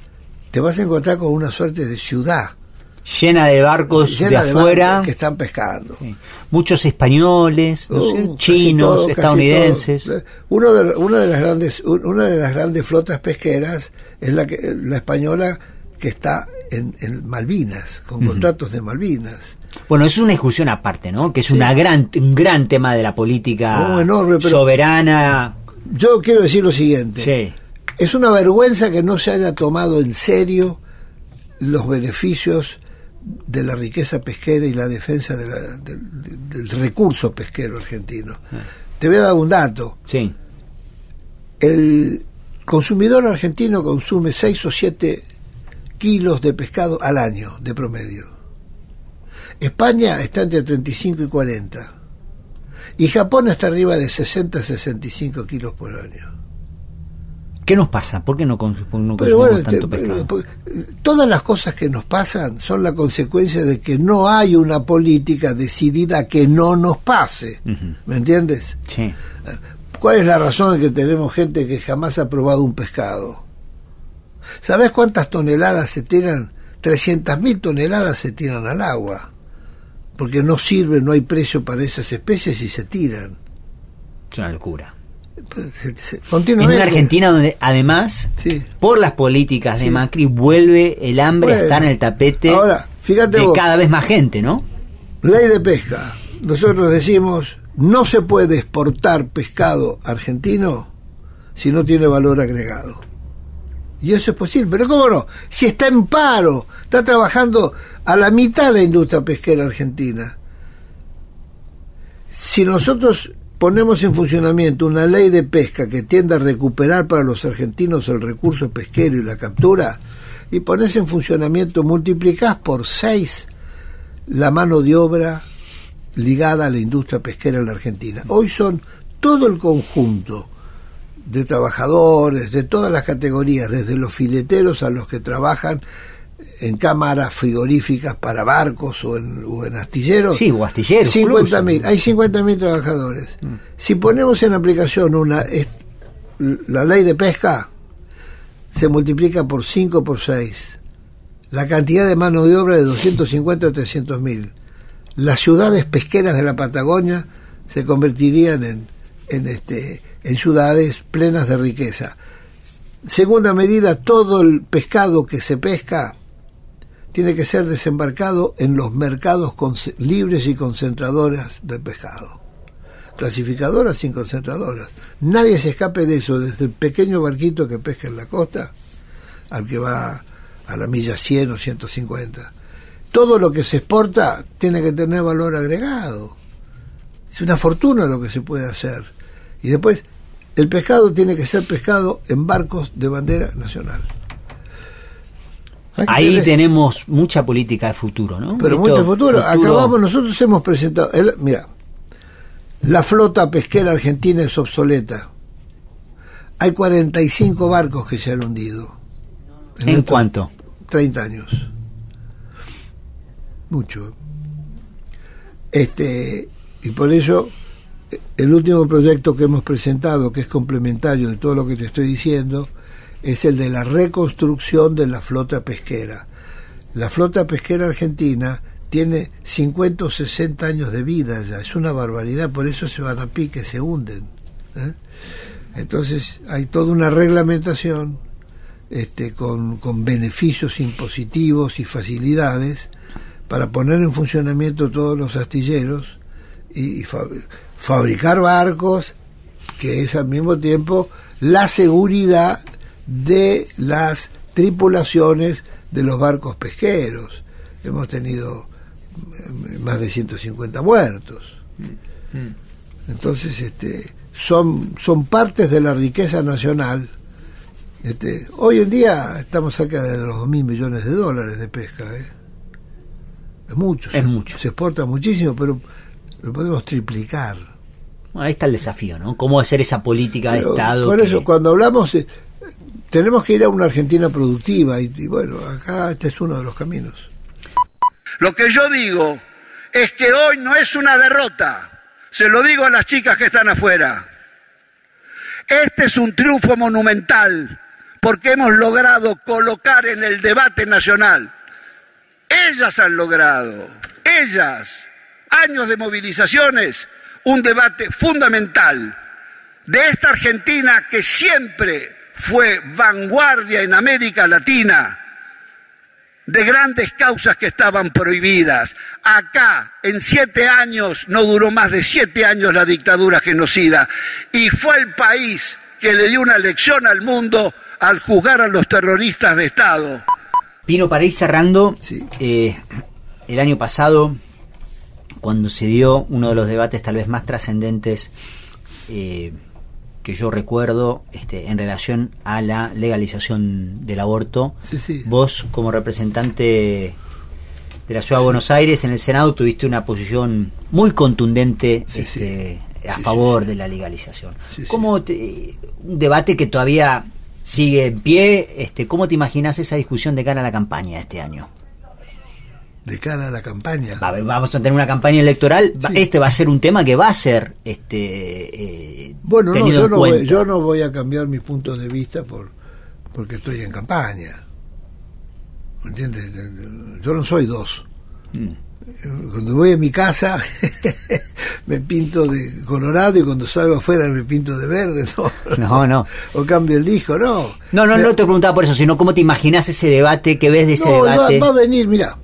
te vas a encontrar con una suerte de ciudad
Llena de barcos
llena
de
de
afuera.
barcos que están pescando.
Sí. Muchos españoles, no
Uh,
chinos,
todo,
estadounidenses.
Uno de, una de las grandes un- una de las grandes flotas pesqueras es la que la española que está en, en Malvinas con contratos de Malvinas.
Bueno, eso es una discusión aparte, ¿no? Que es
Sí.
una gran, un gran tema de la política
Oh, enorme, pero-
soberana.
Yo quiero decir lo siguiente.
Sí.
Es una vergüenza que no se haya tomado en serio los beneficios de la riqueza pesquera y la defensa de la- del, del recurso pesquero argentino. Te voy a dar un dato.
Sí.
El consumidor argentino consume 6 o 7 kilos de pescado al año de promedio. España está entre 35 y 40. Y Japón está arriba de 60 a 65 kilos por año.
¿Qué nos pasa? ¿Por qué no, cons- no
Pero
consumimos
bueno,
tanto
te-
pescado?
eh, todas las cosas que nos pasan son la consecuencia de que no hay una política decidida que no nos pase. ¿Me entiendes?
Sí.
¿Cuál es la razón de que tenemos gente que jamás ha probado un pescado? ¿Sabes cuántas toneladas se tiran? 300.000 toneladas se tiran al agua. Porque no sirve, no hay precio para esas especies y se tiran.
Es una locura.
Se-
En
Continuamente.
una Argentina donde además,
Sí.
por las políticas de
Sí.
Macri, vuelve el hambre a
Bueno,
estar en el tapete
ahora, fíjate
de
vos.
cada vez más gente, ¿no?
Ley de pesca. Nosotros decimos, no se puede exportar pescado argentino si no tiene valor agregado. Y eso es posible, pero ¿cómo no? Si está en paro, está trabajando a la mitad la industria pesquera argentina. Si nosotros ponemos en funcionamiento una ley de pesca que tienda a recuperar para los argentinos el recurso pesquero y la captura, y pones en funcionamiento, multiplicás por seis la mano de obra ligada a la industria pesquera en la Argentina. Hoy son todo el conjunto de trabajadores de todas las categorías, desde los fileteros a los que trabajan en cámaras frigoríficas para barcos o en, o en astilleros.
Sí, o astilleros,
50 mil, hay 50 mil trabajadores. Si ponemos en aplicación una la ley de pesca, se multiplica por 5 por 6. La cantidad de mano de obra de 250 a 300 mil. Las ciudades pesqueras de la Patagonia se convertirían en, en, este, en ciudades plenas de riqueza. Segunda medida, todo el pescado que se pesca tiene que ser desembarcado en los mercados libres y concentradoras del pescado. Clasificadoras sin concentradoras. Nadie se escape de eso, desde el pequeño barquito que pesca en la costa al que va a la milla 100 o 150. Todo lo que se exporta tiene que tener valor agregado. Es una fortuna lo que se puede hacer. Y después, el pescado tiene que ser pescado en barcos de bandera nacional.
Ahí tenemos mucha política de futuro, ¿no?
pero
Esto,
mucho futuro. Acabamos, nosotros hemos presentado, el- mira, La flota pesquera argentina es obsoleta. Hay 45 barcos que se han hundido.
¿En, ¿En cuánto?
30 años. Mucho. Este, y por eso el último proyecto que hemos presentado, que es complementario de todo lo que te estoy diciendo, es el de la reconstrucción de la flota pesquera. La flota pesquera argentina tiene 50 o 60 años de vida ya, es una barbaridad, por eso se van a pique, se hunden. ¿eh? Entonces hay toda una reglamentación este, con, con beneficios impositivos y facilidades para poner en funcionamiento todos los astilleros y, fabricar barcos, que es al mismo tiempo la seguridad de las tripulaciones de los barcos pesqueros. Hemos tenido eh, más de 150 muertos. Entonces, este, son, son partes de la riqueza nacional. Este, hoy en día estamos cerca de los 2 mil millones de dólares de pesca. ¿eh? Es mucho.
Es mucho.
Se exporta muchísimo, pero lo podemos triplicar.
Bueno, ahí está el desafío, ¿no? ¿Cómo hacer esa política de Estado?
Por eso, cuando hablamos, tenemos que ir a una Argentina productiva y, bueno, acá este es uno de los caminos.
Lo que yo digo es que hoy no es una derrota. Se lo digo a las chicas que están afuera. Este es un triunfo monumental porque hemos logrado colocar en el debate nacional ellas han logrado, ellas, años de movilizaciones, un debate fundamental de esta Argentina que siempre fue vanguardia en América Latina de grandes causas que estaban prohibidas. Acá, en siete años, no duró más de siete años la dictadura genocida, y fue el país que le dio una lección al mundo al juzgar a los terroristas de Estado.
Pino, para ir cerrando, eh, el año pasado, cuando se dio uno de los debates tal vez más trascendentes eh, que yo recuerdo este, en relación a la legalización del aborto, vos como representante de la ciudad de Buenos Aires en el Senado tuviste una posición muy contundente este, a favor de la legalización. ¿Cómo un debate que todavía sigue en pie. Este, ¿Cómo te imaginas esa discusión de cara a la campaña este año?
De cara a la campaña.
vamos a tener una campaña electoral. Este va a ser un tema que va a ser este,
eh, bueno, no, yo, no voy, yo no voy a cambiar mis puntos de vista por porque estoy en campaña. ¿Me entiendes? Yo no soy dos. Mm. Cuando voy a mi casa me pinto de colorado y cuando salgo afuera me pinto de verde,
no. No,
O cambio el disco, no.
No, no, no te preguntaba por eso, sino cómo te imaginas ese debate, qué ves de ese debate.
Va, va a venir, mira.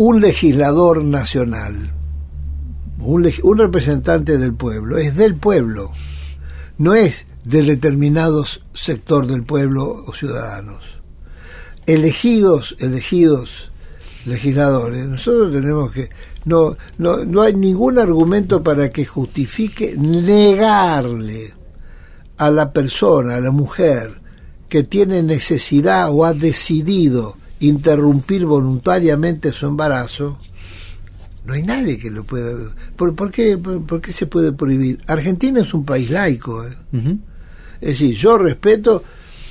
Un legislador nacional, un, representante del pueblo, es del pueblo, no es de determinados sector del pueblo o ciudadanos. Elegidos, elegidos legisladores, nosotros tenemos que no, no, no hay ningún argumento para que justifique negarle a la persona, a la mujer que tiene necesidad o ha decidido interrumpir voluntariamente su embarazo, no hay nadie que lo pueda. ¿Por, por, qué, por, qué, se puede prohibir? Argentina es un país laico. ¿eh? Es decir, yo respeto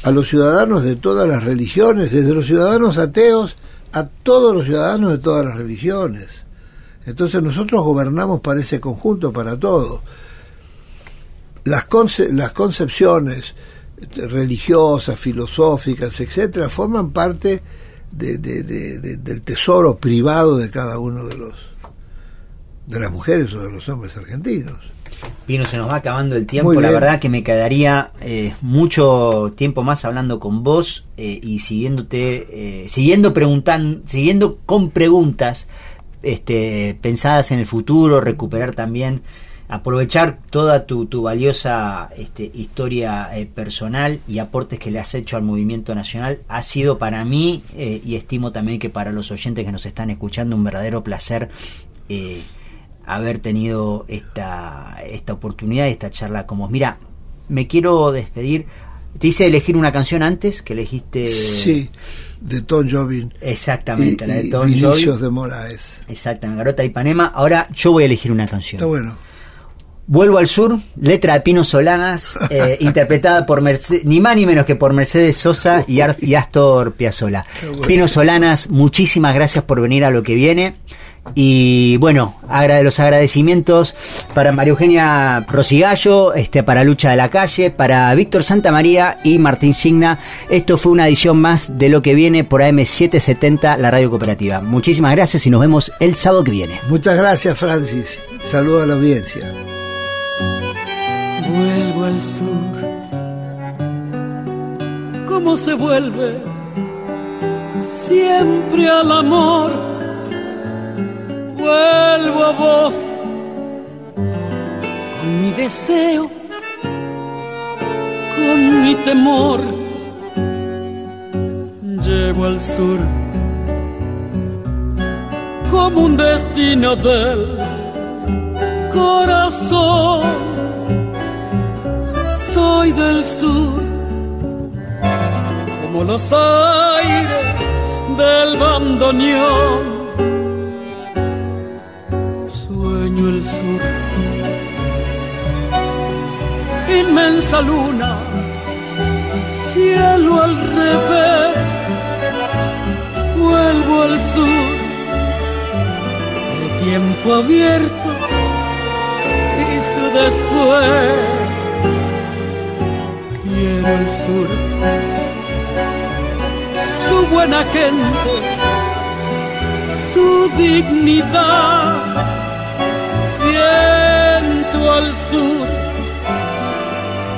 a los ciudadanos de todas las religiones, desde los ciudadanos ateos a todos los ciudadanos de todas las religiones. Entonces nosotros gobernamos para ese conjunto, para todo. Las, las concepciones religiosas, filosóficas, etcétera, forman parte del tesoro privado de cada uno de los de las mujeres o de los hombres argentinos.
Pino, se nos va acabando el tiempo. La verdad que me quedaría eh, mucho tiempo más hablando con vos eh, y siguiéndote, eh, siguiendo preguntando, siguiendo con preguntas este, pensadas en el futuro, recuperar también, aprovechar toda tu, tu valiosa este, historia personal y aportes que le has hecho al movimiento nacional. Ha sido para mí y estimo también que para los oyentes que nos están escuchando un verdadero placer haber tenido esta, esta oportunidad, esta charla como Mira, me quiero despedir te hice elegir una canción antes que elegiste.
Sí, de Tom Jobin.
Exactamente,
y,
la de Tom Jobim.
de Moraes.
Exactamente, Garota Ipanema. Ahora yo voy a elegir una canción.
Está bueno.
Vuelvo al sur, letra de Pino Solanas, eh, interpretada por Merce- ni más ni menos que por Mercedes Sosa y, Ar- y Astor Piazzolla.
bueno.
Pino Solanas, muchísimas gracias por venir a lo que viene. Y bueno, agra- los agradecimientos para María Eugenia Rosigallo, este, para Lucha de la Calle, para Víctor Santamaría y Martín Signa. Esto fue una edición más de lo que viene por AM770, la radio cooperativa. Muchísimas gracias y nos vemos el sábado que viene.
Muchas gracias, Francis. Saludos a la audiencia.
Vuelvo al sur. ¿Cómo se vuelve? Siempre al amor. Vuelvo a vos. Con mi deseo. Con mi temor. Llevo al sur. Como un destino del corazón soy del sur, como los aires del bandoneón. Sueño el sur, inmensa luna, cielo al revés. Vuelvo al sur, el tiempo abierto y su después el sur, su buena gente, su dignidad. Siento al sur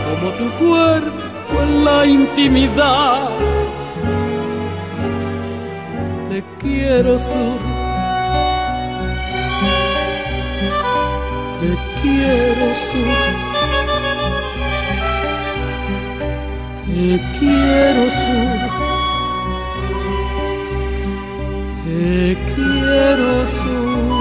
como tu cuerpo en la intimidad. Te quiero sur. Te quiero sur. Te quiero sur. Te quiero sur.